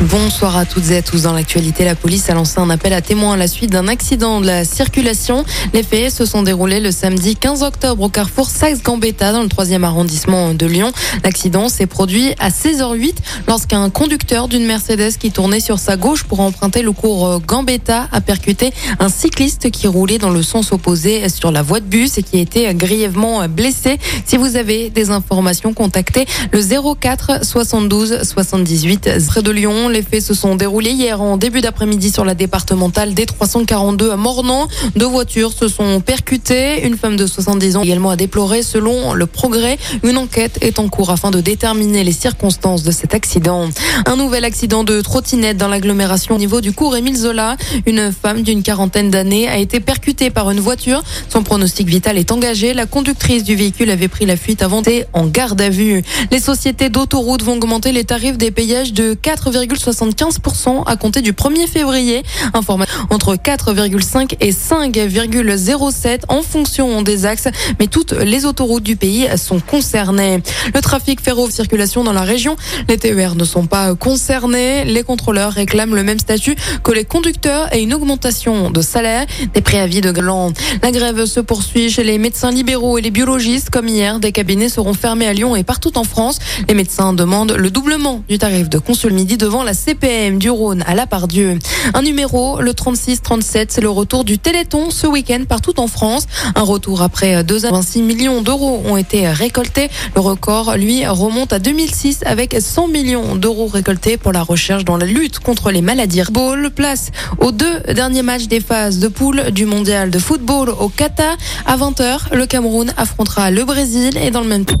Bonsoir à toutes et à tous. Dans l'actualité, la police a lancé un appel à témoins à la suite d'un accident de la circulation. Les faits se sont déroulés le samedi 15 octobre au carrefour Saxe-Gambetta dans le 3e arrondissement de Lyon. L'accident s'est produit à 16h08 lorsqu'un conducteur d'une Mercedes qui tournait sur sa gauche pour emprunter le cours Gambetta a percuté un cycliste qui roulait dans le sens opposé sur la voie de bus et qui a été grièvement blessé. Si vous avez des informations, contactez le 04 72 78 près de Lyon. Les faits se sont déroulés hier en début d'après-midi sur la départementale D342 à Mornan. Deux voitures se sont percutées. Une femme de 70 ans également a déploré. Selon le progrès, une enquête est en cours afin de déterminer les circonstances de cet accident. Un nouvel accident de trottinette dans l'agglomération au niveau du cours Émile Zola. Une femme d'une quarantaine d'années a été percutée par une voiture. Son pronostic vital est engagé. La conductrice du véhicule avait pris la fuite avant d'être en garde à vue. Les sociétés d'autoroutes vont augmenter les tarifs des payages de 4, 75% à compter du 1er février. Entre 4,5 et 5,07 en fonction des axes, mais toutes les autoroutes du pays sont concernées. Le trafic ferro circulation dans la région, les TER ne sont pas concernés. Les contrôleurs réclament le même statut que les conducteurs et une augmentation de salaire, des préavis de gland. La grève se poursuit chez les médecins libéraux et les biologistes. Comme hier, des cabinets seront fermés à Lyon et partout en France. Les médecins demandent le doublement du tarif de consul midi devant CPM du Rhône à la Pardieu. Un numéro, le 36-37, c'est le retour du Téléthon ce week-end partout en France. Un retour après 2,26 millions d'euros ont été récoltés. Le record, lui, remonte à 2006 avec 100 millions d'euros récoltés pour la recherche dans la lutte contre les maladies. Ball place aux deux derniers matchs des phases de poule du mondial de football au Qatar. À 20h, le Cameroun affrontera le Brésil et dans le même temps.